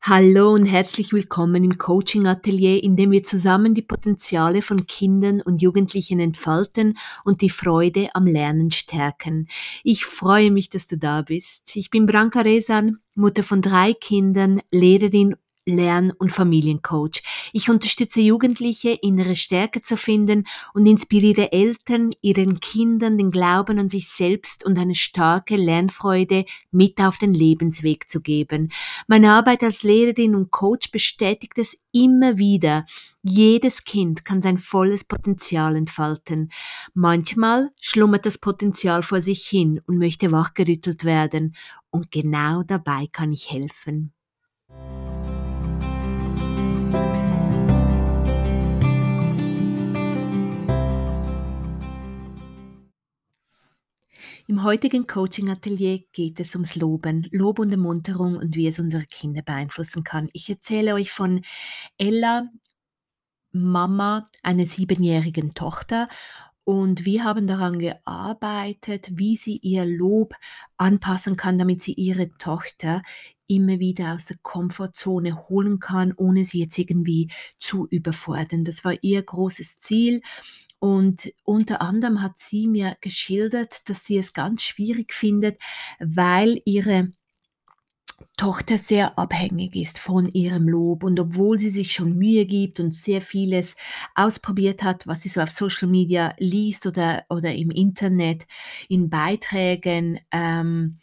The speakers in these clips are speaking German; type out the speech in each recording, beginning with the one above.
Hallo und herzlich willkommen im Coaching Atelier, in dem wir zusammen die Potenziale von Kindern und Jugendlichen entfalten und die Freude am Lernen stärken. Ich freue mich, dass du da bist. Ich bin Branka Resan, Mutter von drei Kindern, Lehrerin Lern- und Familiencoach. Ich unterstütze Jugendliche, innere Stärke zu finden und inspiriere Eltern, ihren Kindern den Glauben an sich selbst und eine starke Lernfreude mit auf den Lebensweg zu geben. Meine Arbeit als Lehrerin und Coach bestätigt es immer wieder. Jedes Kind kann sein volles Potenzial entfalten. Manchmal schlummert das Potenzial vor sich hin und möchte wachgerüttelt werden. Und genau dabei kann ich helfen. Im heutigen Coaching-Atelier geht es ums Loben, Lob und Ermunterung und wie es unsere Kinder beeinflussen kann. Ich erzähle euch von Ella, Mama einer siebenjährigen Tochter und wir haben daran gearbeitet, wie sie ihr Lob anpassen kann, damit sie ihre Tochter immer wieder aus der Komfortzone holen kann, ohne sie jetzt irgendwie zu überfordern. Das war ihr großes Ziel und unter anderem hat sie mir geschildert, dass sie es ganz schwierig findet, weil ihre Tochter sehr abhängig ist von ihrem Lob. Und obwohl sie sich schon Mühe gibt und sehr vieles ausprobiert hat, was sie so auf Social Media liest oder, oder im Internet in Beiträgen, ähm,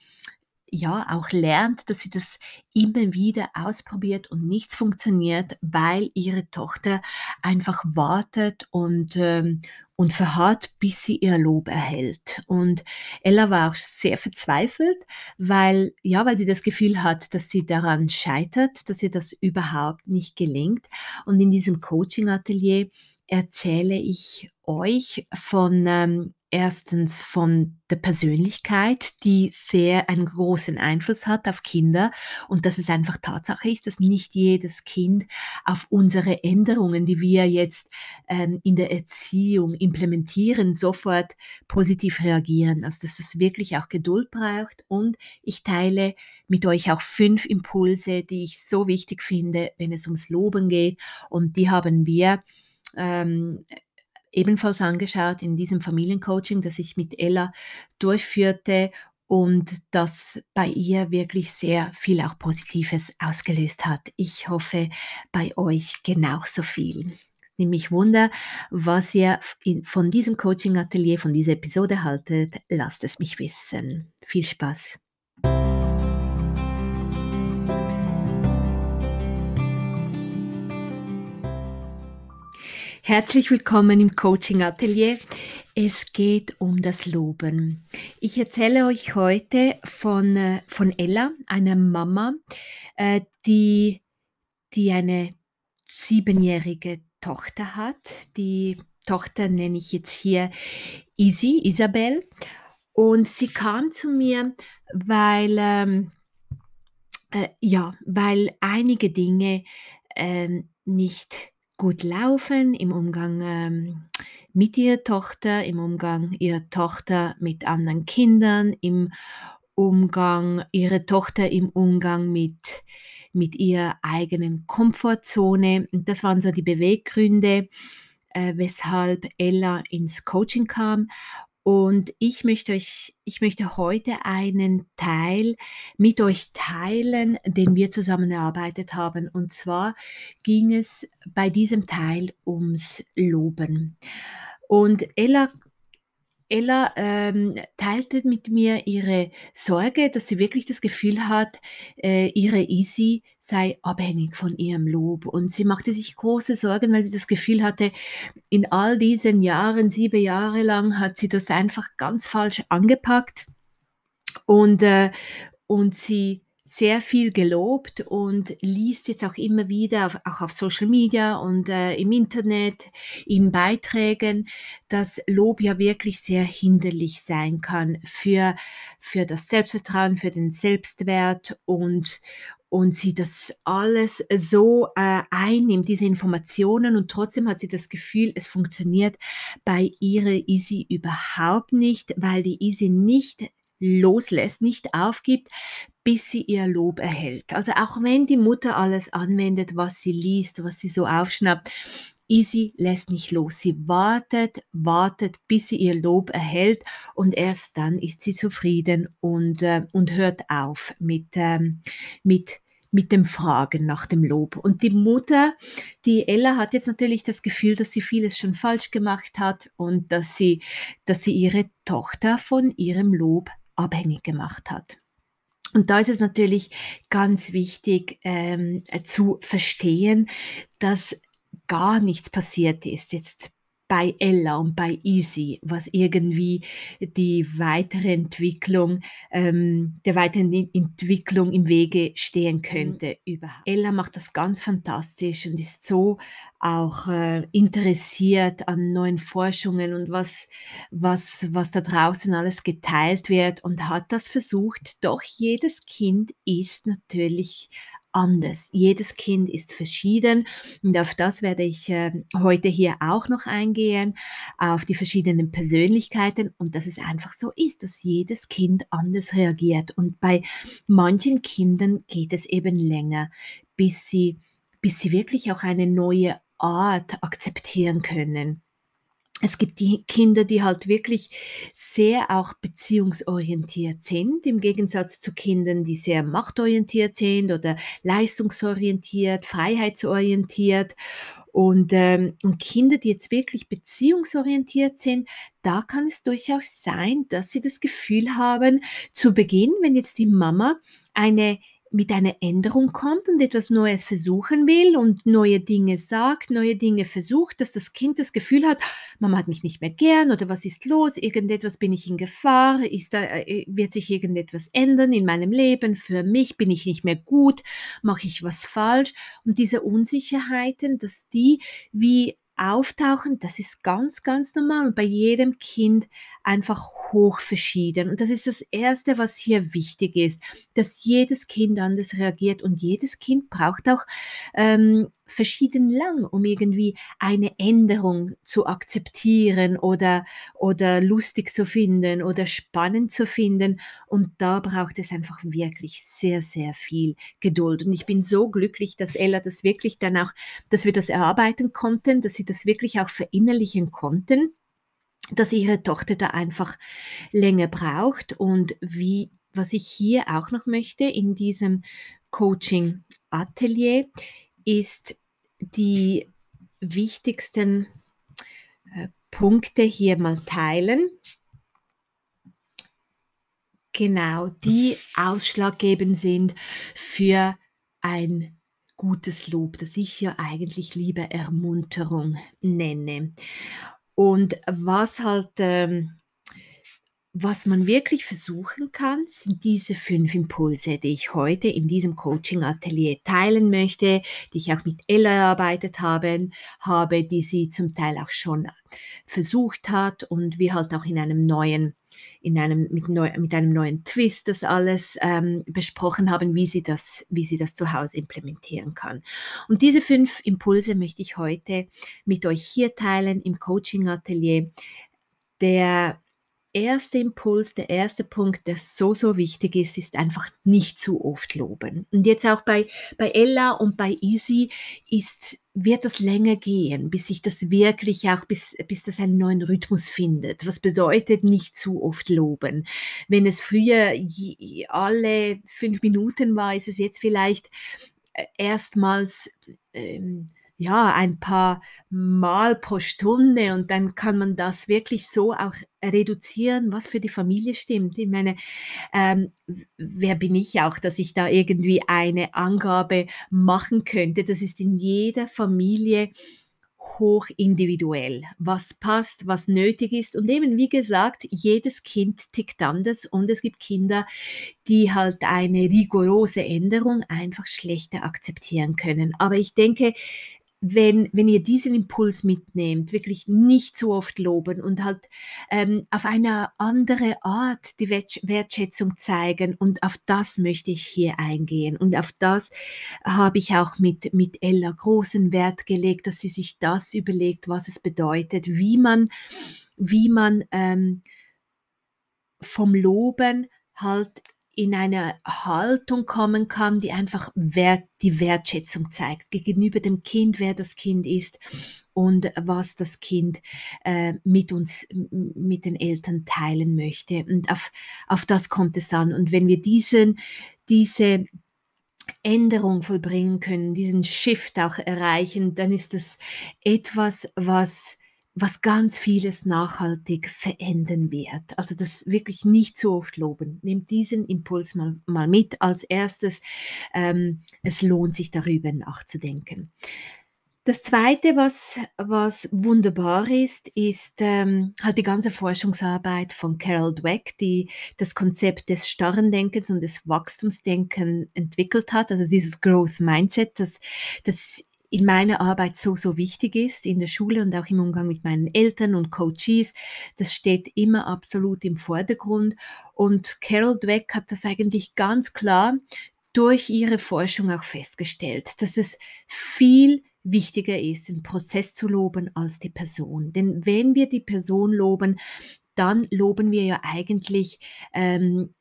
ja auch lernt, dass sie das immer wieder ausprobiert und nichts funktioniert, weil ihre Tochter einfach wartet und, ähm, und verharrt, bis sie ihr Lob erhält. Und Ella war auch sehr verzweifelt, weil, ja, weil sie das Gefühl hat, dass sie daran scheitert, dass ihr das überhaupt nicht gelingt. Und in diesem Coaching-Atelier erzähle ich euch von ähm, erstens von der Persönlichkeit, die sehr einen großen Einfluss hat auf Kinder und dass es einfach Tatsache ist, dass nicht jedes Kind auf unsere Änderungen, die wir jetzt ähm, in der Erziehung implementieren, sofort positiv reagieren. Also dass es wirklich auch Geduld braucht und ich teile mit euch auch fünf Impulse, die ich so wichtig finde, wenn es ums Loben geht und die haben wir ähm, ebenfalls angeschaut in diesem Familiencoaching, das ich mit Ella durchführte und das bei ihr wirklich sehr viel auch Positives ausgelöst hat. Ich hoffe bei euch genauso viel. Nämlich Wunder, was ihr von diesem Coaching-Atelier, von dieser Episode haltet, lasst es mich wissen. Viel Spaß! Herzlich willkommen im Coaching Atelier. Es geht um das Loben. Ich erzähle euch heute von, äh, von Ella, einer Mama, äh, die, die eine siebenjährige Tochter hat. Die Tochter nenne ich jetzt hier Isi, Isabel. Und sie kam zu mir, weil, ähm, äh, ja, weil einige Dinge ähm, nicht gut laufen im Umgang ähm, mit ihrer Tochter, im Umgang ihrer Tochter mit anderen Kindern, im Umgang ihrer Tochter, im Umgang mit, mit ihrer eigenen Komfortzone. Das waren so die Beweggründe, äh, weshalb Ella ins Coaching kam. Und ich möchte euch, ich möchte heute einen Teil mit euch teilen, den wir zusammen erarbeitet haben. Und zwar ging es bei diesem Teil ums Loben. Und Ella Ella ähm, teilte mit mir ihre Sorge, dass sie wirklich das Gefühl hat, äh, ihre Easy sei abhängig von ihrem Lob. Und sie machte sich große Sorgen, weil sie das Gefühl hatte, in all diesen Jahren, sieben Jahre lang, hat sie das einfach ganz falsch angepackt. Und, äh, und sie sehr viel gelobt und liest jetzt auch immer wieder, auch auf Social Media und äh, im Internet, in Beiträgen, dass Lob ja wirklich sehr hinderlich sein kann für, für das Selbstvertrauen, für den Selbstwert und, und sie das alles so äh, einnimmt, diese Informationen, und trotzdem hat sie das Gefühl, es funktioniert bei ihrer Easy überhaupt nicht, weil die Easy nicht loslässt, nicht aufgibt, bis sie ihr Lob erhält. Also auch wenn die Mutter alles anwendet, was sie liest, was sie so aufschnappt, Easy lässt nicht los. Sie wartet, wartet, bis sie ihr Lob erhält und erst dann ist sie zufrieden und, äh, und hört auf mit, ähm, mit mit dem Fragen nach dem Lob. Und die Mutter, die Ella, hat jetzt natürlich das Gefühl, dass sie vieles schon falsch gemacht hat und dass sie, dass sie ihre Tochter von ihrem Lob abhängig gemacht hat. Und da ist es natürlich ganz wichtig ähm, zu verstehen, dass gar nichts passiert ist. Jetzt bei Ella und bei Easy, was irgendwie die weitere Entwicklung, ähm, der weiteren Entwicklung im Wege stehen mhm. könnte mhm. überhaupt. Ella macht das ganz fantastisch und ist so auch äh, interessiert an neuen Forschungen und was, was, was da draußen alles geteilt wird und hat das versucht. Doch jedes Kind ist natürlich anders. Jedes Kind ist verschieden und auf das werde ich äh, heute hier auch noch eingehen, auf die verschiedenen Persönlichkeiten und dass es einfach so ist, dass jedes Kind anders reagiert und bei manchen Kindern geht es eben länger, bis sie, bis sie wirklich auch eine neue Art akzeptieren können es gibt die Kinder, die halt wirklich sehr auch beziehungsorientiert sind, im Gegensatz zu Kindern, die sehr machtorientiert sind oder leistungsorientiert, freiheitsorientiert. Und, ähm, und Kinder, die jetzt wirklich beziehungsorientiert sind, da kann es durchaus sein, dass sie das Gefühl haben, zu Beginn, wenn jetzt die Mama eine mit einer Änderung kommt und etwas Neues versuchen will und neue Dinge sagt, neue Dinge versucht, dass das Kind das Gefühl hat, Mama hat mich nicht mehr gern oder was ist los, irgendetwas bin ich in Gefahr, ist da, äh, wird sich irgendetwas ändern in meinem Leben, für mich bin ich nicht mehr gut, mache ich was falsch? Und diese Unsicherheiten, dass die wie auftauchen, das ist ganz, ganz normal und bei jedem Kind einfach hoch verschieden. Und das ist das Erste, was hier wichtig ist, dass jedes Kind anders reagiert und jedes Kind braucht auch ähm, verschieden lang, um irgendwie eine Änderung zu akzeptieren oder, oder lustig zu finden oder spannend zu finden. Und da braucht es einfach wirklich sehr, sehr viel Geduld. Und ich bin so glücklich, dass Ella das wirklich dann auch, dass wir das erarbeiten konnten, dass sie das wirklich auch verinnerlichen konnten dass ihre Tochter da einfach länger braucht und wie was ich hier auch noch möchte in diesem Coaching Atelier ist die wichtigsten äh, Punkte hier mal teilen. Genau, die ausschlaggebend sind für ein gutes Lob, das ich ja eigentlich lieber Ermunterung nenne. Und was halt ähm, was man wirklich versuchen kann, sind diese fünf Impulse, die ich heute in diesem Coaching-Atelier teilen möchte, die ich auch mit Ella erarbeitet habe, habe, die sie zum Teil auch schon versucht hat und wir halt auch in einem neuen, in einem, mit, neu, mit einem neuen Twist das alles ähm, besprochen haben, wie sie, das, wie sie das zu Hause implementieren kann. Und diese fünf Impulse möchte ich heute mit euch hier teilen im Coaching-Atelier. Der erste Impuls, der erste Punkt, der so, so wichtig ist, ist einfach nicht zu oft loben. Und jetzt auch bei, bei Ella und bei Easy ist, wird das länger gehen, bis sich das wirklich auch, bis, bis das einen neuen Rhythmus findet. Was bedeutet nicht zu oft loben? Wenn es früher alle fünf Minuten war, ist es jetzt vielleicht äh, erstmals ähm, ja, ein paar Mal pro Stunde und dann kann man das wirklich so auch reduzieren, was für die Familie stimmt. Ich meine, ähm, wer bin ich auch, dass ich da irgendwie eine Angabe machen könnte? Das ist in jeder Familie hoch individuell, was passt, was nötig ist. Und eben, wie gesagt, jedes Kind tickt anders und es gibt Kinder, die halt eine rigorose Änderung einfach schlechter akzeptieren können. Aber ich denke, wenn, wenn ihr diesen Impuls mitnehmt, wirklich nicht so oft loben und halt ähm, auf eine andere Art die Wertschätzung zeigen und auf das möchte ich hier eingehen und auf das habe ich auch mit, mit Ella großen Wert gelegt, dass sie sich das überlegt, was es bedeutet, wie man, wie man ähm, vom Loben halt in eine Haltung kommen kann, die einfach Wert, die Wertschätzung zeigt gegenüber dem Kind, wer das Kind ist und was das Kind äh, mit uns, mit den Eltern teilen möchte. Und auf, auf das kommt es an. Und wenn wir diesen, diese Änderung vollbringen können, diesen Shift auch erreichen, dann ist das etwas, was was ganz vieles nachhaltig verändern wird. Also das wirklich nicht so oft loben. Nehmt diesen Impuls mal, mal mit als erstes. Ähm, es lohnt sich darüber nachzudenken. Das Zweite, was, was wunderbar ist, ist ähm, halt die ganze Forschungsarbeit von Carol Dweck, die das Konzept des starren Denkens und des Wachstumsdenken entwickelt hat, also dieses Growth Mindset, das, das in meiner Arbeit so, so wichtig ist, in der Schule und auch im Umgang mit meinen Eltern und Coaches. Das steht immer absolut im Vordergrund. Und Carol Dweck hat das eigentlich ganz klar durch ihre Forschung auch festgestellt, dass es viel wichtiger ist, den Prozess zu loben als die Person. Denn wenn wir die Person loben, dann loben wir ja eigentlich ähm,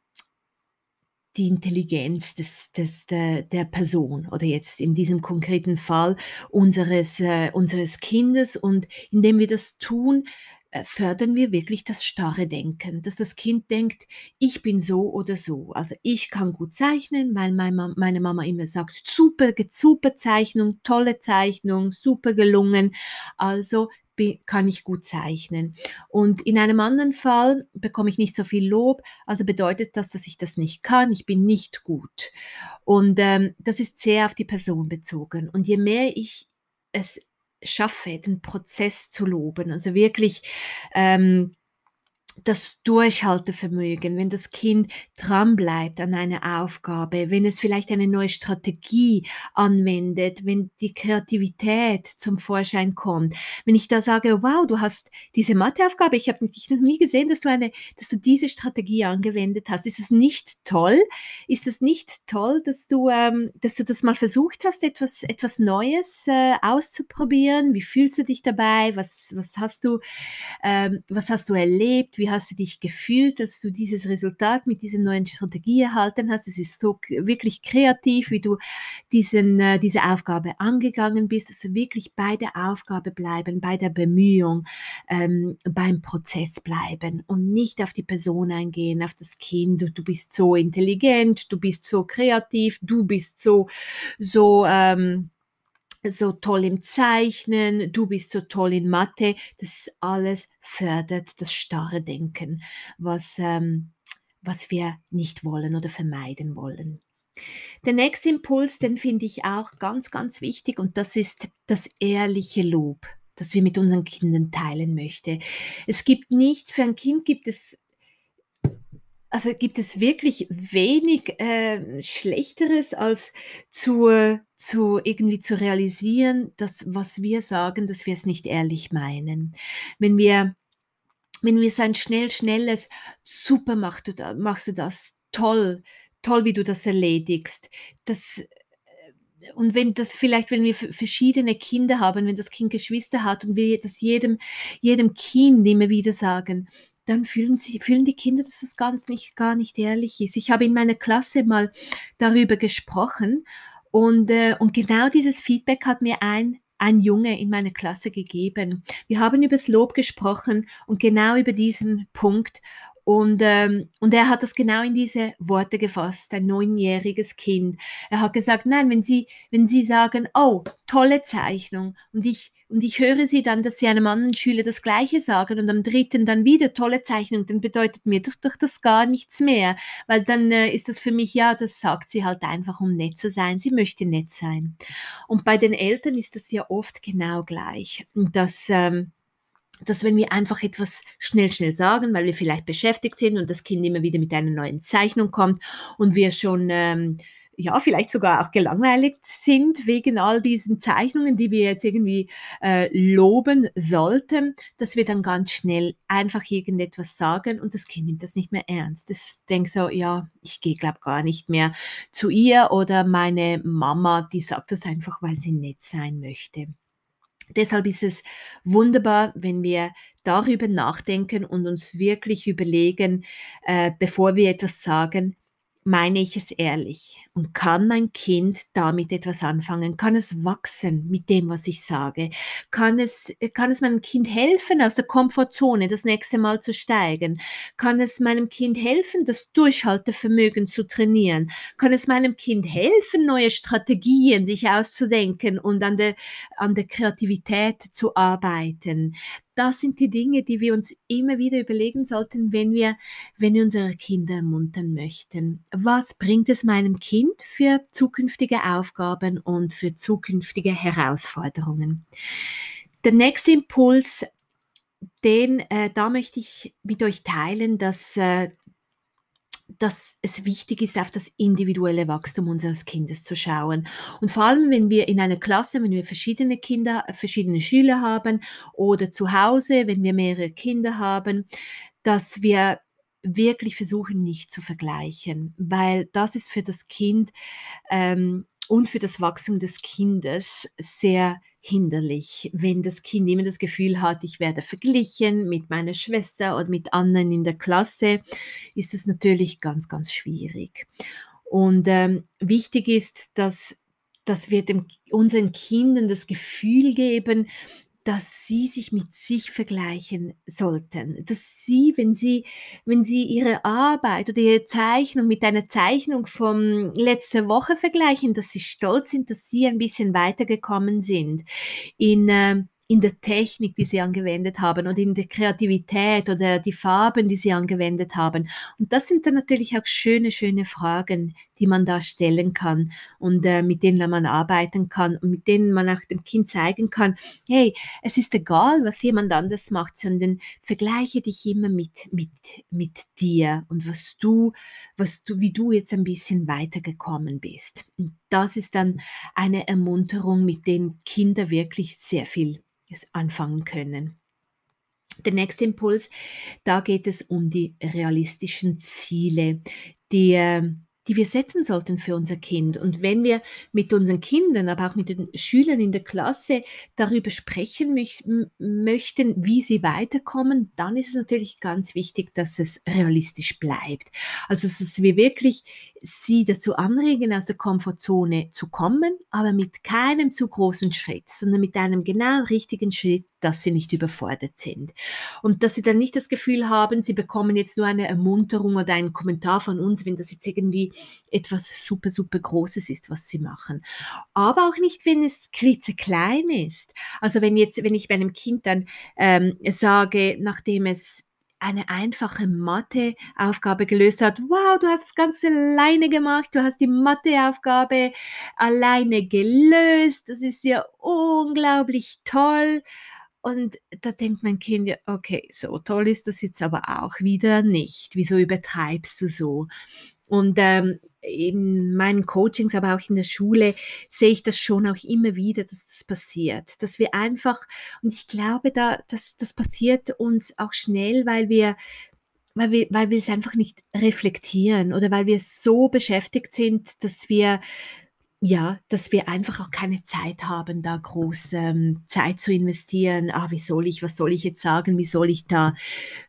die Intelligenz des, des, der, der Person oder jetzt in diesem konkreten Fall unseres, äh, unseres Kindes. Und indem wir das tun, äh, fördern wir wirklich das starre Denken, dass das Kind denkt, ich bin so oder so. Also ich kann gut zeichnen, weil meine Mama immer sagt, super, super Zeichnung, tolle Zeichnung, super gelungen. Also kann ich gut zeichnen. Und in einem anderen Fall bekomme ich nicht so viel Lob, also bedeutet das, dass ich das nicht kann, ich bin nicht gut. Und ähm, das ist sehr auf die Person bezogen. Und je mehr ich es schaffe, den Prozess zu loben, also wirklich ähm, das Durchhaltevermögen, wenn das Kind dranbleibt an einer Aufgabe, wenn es vielleicht eine neue Strategie anwendet, wenn die Kreativität zum Vorschein kommt, wenn ich da sage, wow, du hast diese Matheaufgabe, ich habe dich noch nie gesehen, dass du eine, dass du diese Strategie angewendet hast. Ist es nicht toll? Ist es nicht toll, dass du, ähm, dass du das mal versucht hast, etwas, etwas Neues äh, auszuprobieren? Wie fühlst du dich dabei? Was, was hast du, ähm, was hast du erlebt? Wie hast du dich gefühlt, als du dieses Resultat mit dieser neuen Strategie erhalten hast? Es ist so wirklich kreativ, wie du diesen, äh, diese Aufgabe angegangen bist. Also wirklich bei der Aufgabe bleiben, bei der Bemühung, ähm, beim Prozess bleiben und nicht auf die Person eingehen, auf das Kind. Du, du bist so intelligent, du bist so kreativ, du bist so, so, ähm, so toll im Zeichnen, du bist so toll in Mathe. Das alles fördert das starre Denken, was, ähm, was wir nicht wollen oder vermeiden wollen. Der nächste Impuls, den finde ich auch ganz, ganz wichtig und das ist das ehrliche Lob, das wir mit unseren Kindern teilen möchten. Es gibt nichts, für ein Kind gibt es also gibt es wirklich wenig äh, Schlechteres als zu, zu irgendwie zu realisieren, dass was wir sagen, dass wir es nicht ehrlich meinen. Wenn wir wenn wir so ein schnell, schnelles, super machst du, da, machst du das, toll, toll, wie du das erledigst, das, äh, und wenn das vielleicht, wenn wir verschiedene Kinder haben, wenn das Kind Geschwister hat und wir das jedem, jedem Kind immer wieder sagen, dann fühlen, sie, fühlen die Kinder, dass das ganz nicht, gar nicht ehrlich ist. Ich habe in meiner Klasse mal darüber gesprochen und, äh, und genau dieses Feedback hat mir ein, ein Junge in meiner Klasse gegeben. Wir haben über das Lob gesprochen und genau über diesen Punkt. Und, ähm, und er hat das genau in diese Worte gefasst, ein neunjähriges Kind. Er hat gesagt, nein, wenn Sie, wenn Sie sagen, oh, tolle Zeichnung, und ich, und ich höre Sie dann, dass Sie einem anderen Schüler das Gleiche sagen und am dritten dann wieder tolle Zeichnung, dann bedeutet mir das doch das gar nichts mehr, weil dann äh, ist das für mich, ja, das sagt sie halt einfach, um nett zu sein. Sie möchte nett sein. Und bei den Eltern ist das ja oft genau gleich. Und das, ähm, dass wenn wir einfach etwas schnell, schnell sagen, weil wir vielleicht beschäftigt sind und das Kind immer wieder mit einer neuen Zeichnung kommt und wir schon, ähm, ja, vielleicht sogar auch gelangweilt sind wegen all diesen Zeichnungen, die wir jetzt irgendwie äh, loben sollten, dass wir dann ganz schnell einfach irgendetwas sagen und das Kind nimmt das nicht mehr ernst. Das denkt so, ja, ich gehe, glaube gar nicht mehr zu ihr oder meine Mama, die sagt das einfach, weil sie nett sein möchte. Deshalb ist es wunderbar, wenn wir darüber nachdenken und uns wirklich überlegen, äh, bevor wir etwas sagen, meine ich es ehrlich? Und kann mein Kind damit etwas anfangen? Kann es wachsen mit dem, was ich sage? Kann es, kann es meinem Kind helfen, aus der Komfortzone das nächste Mal zu steigen? Kann es meinem Kind helfen, das Durchhaltevermögen zu trainieren? Kann es meinem Kind helfen, neue Strategien sich auszudenken und an der, an der Kreativität zu arbeiten? Das sind die Dinge, die wir uns immer wieder überlegen sollten, wenn wir, wenn wir unsere Kinder ermuntern möchten. Was bringt es meinem Kind für zukünftige Aufgaben und für zukünftige Herausforderungen? Der nächste Impuls, den, äh, da möchte ich mit euch teilen, dass äh, dass es wichtig ist, auf das individuelle Wachstum unseres Kindes zu schauen. Und vor allem, wenn wir in einer Klasse, wenn wir verschiedene Kinder, verschiedene Schüler haben oder zu Hause, wenn wir mehrere Kinder haben, dass wir wirklich versuchen, nicht zu vergleichen, weil das ist für das Kind ähm, und für das Wachstum des Kindes sehr hinderlich, wenn das Kind immer das Gefühl hat, ich werde verglichen mit meiner Schwester oder mit anderen in der Klasse, ist es natürlich ganz, ganz schwierig. Und ähm, wichtig ist, dass, dass wir dem, unseren Kindern das Gefühl geben, dass sie sich mit sich vergleichen sollten, dass sie, wenn sie, wenn sie ihre Arbeit oder ihre Zeichnung mit einer Zeichnung von letzter Woche vergleichen, dass sie stolz sind, dass sie ein bisschen weitergekommen sind in äh, in der Technik, die sie angewendet haben oder in der Kreativität oder die Farben, die sie angewendet haben. Und das sind dann natürlich auch schöne, schöne Fragen, die man da stellen kann und äh, mit denen man arbeiten kann und mit denen man auch dem Kind zeigen kann, hey, es ist egal, was jemand anders macht, sondern vergleiche dich immer mit, mit, mit dir und was du, was du, wie du jetzt ein bisschen weitergekommen bist. Und das ist dann eine Ermunterung, mit denen Kinder wirklich sehr viel anfangen können. Der nächste Impuls, da geht es um die realistischen Ziele, die ähm, die wir setzen sollten für unser Kind. Und wenn wir mit unseren Kindern, aber auch mit den Schülern in der Klasse darüber sprechen möchten, wie sie weiterkommen, dann ist es natürlich ganz wichtig, dass es realistisch bleibt. Also, dass wir wirklich sie dazu anregen, aus der Komfortzone zu kommen, aber mit keinem zu großen Schritt, sondern mit einem genau richtigen Schritt, dass sie nicht überfordert sind. Und dass sie dann nicht das Gefühl haben, sie bekommen jetzt nur eine Ermunterung oder einen Kommentar von uns, wenn das jetzt irgendwie etwas super, super Großes ist, was sie machen. Aber auch nicht, wenn es klitzeklein ist. Also wenn jetzt, wenn ich bei einem Kind dann ähm, sage, nachdem es eine einfache Matheaufgabe gelöst hat. Wow, du hast das Ganze alleine gemacht, du hast die Matheaufgabe alleine gelöst, das ist ja unglaublich toll. Und da denkt mein Kind ja, okay, so toll ist das jetzt aber auch wieder nicht. Wieso übertreibst du so? Und ähm, in meinen Coachings, aber auch in der Schule sehe ich das schon auch immer wieder, dass das passiert. Dass wir einfach, und ich glaube, da, dass das passiert uns auch schnell, weil wir weil wir, weil wir es einfach nicht reflektieren oder weil wir so beschäftigt sind, dass wir ja, dass wir einfach auch keine Zeit haben, da groß ähm, Zeit zu investieren. Ah, wie soll ich, was soll ich jetzt sagen? Wie soll ich da,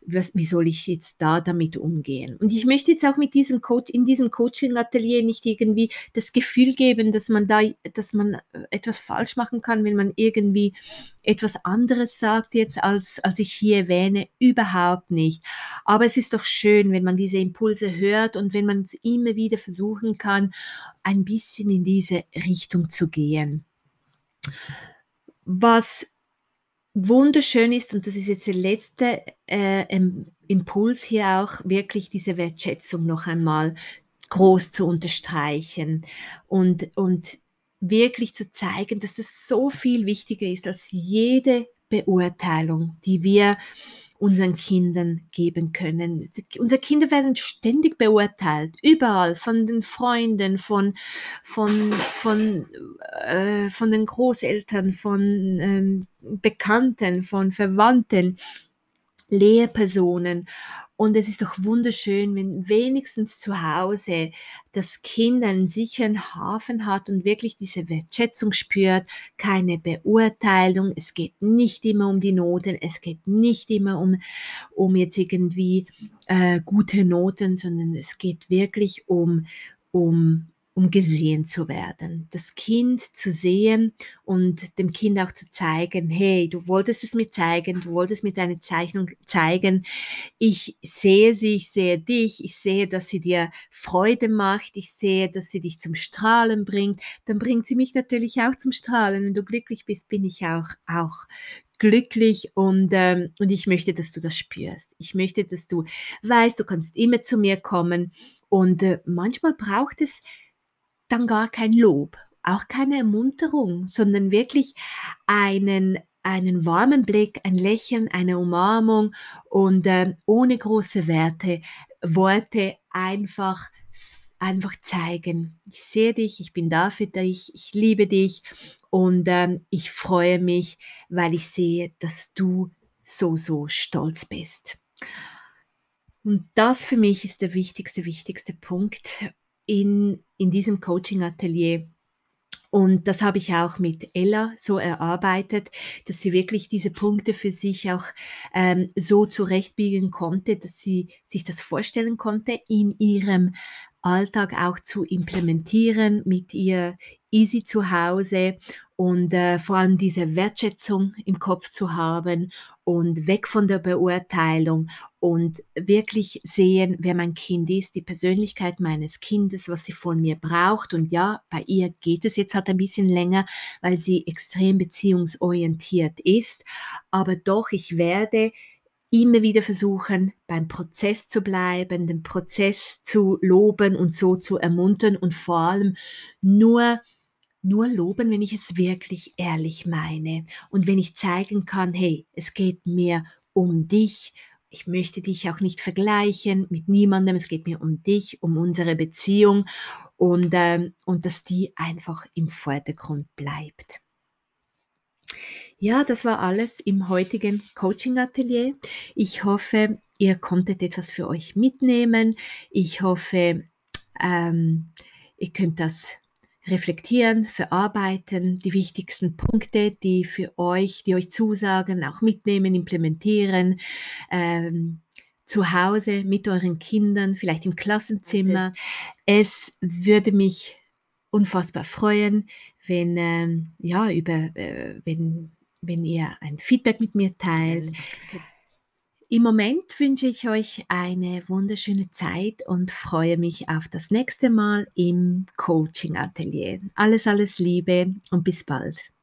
was, wie soll ich jetzt da damit umgehen? Und ich möchte jetzt auch mit diesem Coach, in diesem Coaching-Atelier nicht irgendwie das Gefühl geben, dass man da, dass man äh, etwas falsch machen kann, wenn man irgendwie etwas anderes sagt jetzt, als, als ich hier erwähne. Überhaupt nicht. Aber es ist doch schön, wenn man diese Impulse hört und wenn man es immer wieder versuchen kann, ein bisschen in diese Richtung zu gehen. Was wunderschön ist, und das ist jetzt der letzte äh, Impuls hier auch, wirklich diese Wertschätzung noch einmal groß zu unterstreichen und, und wirklich zu zeigen, dass das so viel wichtiger ist als jede Beurteilung, die wir unseren Kindern geben können. Unsere Kinder werden ständig beurteilt, überall, von den Freunden, von, von, von, äh, von den Großeltern, von ähm, Bekannten, von Verwandten, Lehrpersonen. Und es ist doch wunderschön, wenn wenigstens zu Hause das Kind einen sicheren Hafen hat und wirklich diese Wertschätzung spürt, keine Beurteilung. Es geht nicht immer um die Noten, es geht nicht immer um, um jetzt irgendwie äh, gute Noten, sondern es geht wirklich um, um um gesehen zu werden. Das Kind zu sehen und dem Kind auch zu zeigen, hey, du wolltest es mir zeigen, du wolltest mir deine Zeichnung zeigen. Ich sehe sie, ich sehe dich, ich sehe, dass sie dir Freude macht, ich sehe, dass sie dich zum Strahlen bringt. Dann bringt sie mich natürlich auch zum Strahlen. Wenn du glücklich bist, bin ich auch, auch glücklich und, ähm, und ich möchte, dass du das spürst. Ich möchte, dass du weißt, du kannst immer zu mir kommen und äh, manchmal braucht es dann gar kein Lob, auch keine Ermunterung, sondern wirklich einen einen warmen Blick, ein Lächeln, eine Umarmung und äh, ohne große Werte, Worte einfach einfach zeigen. Ich sehe dich, ich bin da für dich, ich liebe dich und ähm, ich freue mich, weil ich sehe, dass du so, so stolz bist. Und das für mich ist der wichtigste, wichtigste Punkt in, in diesem Coaching-Atelier. Und das habe ich auch mit Ella so erarbeitet, dass sie wirklich diese Punkte für sich auch ähm, so zurechtbiegen konnte, dass sie sich das vorstellen konnte in ihrem Alltag auch zu implementieren, mit ihr easy zu Hause und äh, vor allem diese Wertschätzung im Kopf zu haben und weg von der Beurteilung und wirklich sehen, wer mein Kind ist, die Persönlichkeit meines Kindes, was sie von mir braucht. Und ja, bei ihr geht es jetzt halt ein bisschen länger, weil sie extrem beziehungsorientiert ist. Aber doch, ich werde immer wieder versuchen, beim Prozess zu bleiben, den Prozess zu loben und so zu ermuntern und vor allem nur nur loben, wenn ich es wirklich ehrlich meine und wenn ich zeigen kann, hey, es geht mir um dich. Ich möchte dich auch nicht vergleichen mit niemandem. Es geht mir um dich, um unsere Beziehung und, ähm, und dass die einfach im Vordergrund bleibt. Ja, das war alles im heutigen Coaching-Atelier. Ich hoffe, ihr konntet etwas für euch mitnehmen. Ich hoffe, ähm, ihr könnt das reflektieren, verarbeiten, die wichtigsten Punkte, die für euch, die euch zusagen, auch mitnehmen, implementieren. Ähm, zu Hause mit euren Kindern, vielleicht im Klassenzimmer. Es würde mich unfassbar freuen, wenn ähm, ja über äh, wenn wenn ihr ein Feedback mit mir teilt. Im Moment wünsche ich euch eine wunderschöne Zeit und freue mich auf das nächste Mal im Coaching Atelier. Alles, alles Liebe und bis bald.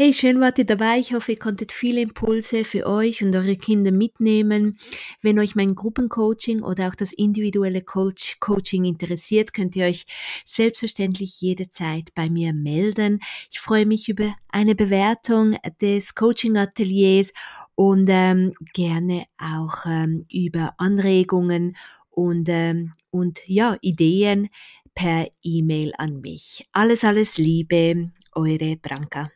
Hey, schön wart ihr dabei. Ich hoffe, ihr konntet viele Impulse für euch und eure Kinder mitnehmen. Wenn euch mein Gruppencoaching oder auch das individuelle Coach Coaching interessiert, könnt ihr euch selbstverständlich jederzeit bei mir melden. Ich freue mich über eine Bewertung des Coaching Ateliers und ähm, gerne auch ähm, über Anregungen und, ähm, und ja, Ideen per E-Mail an mich. Alles, alles Liebe, eure Branka.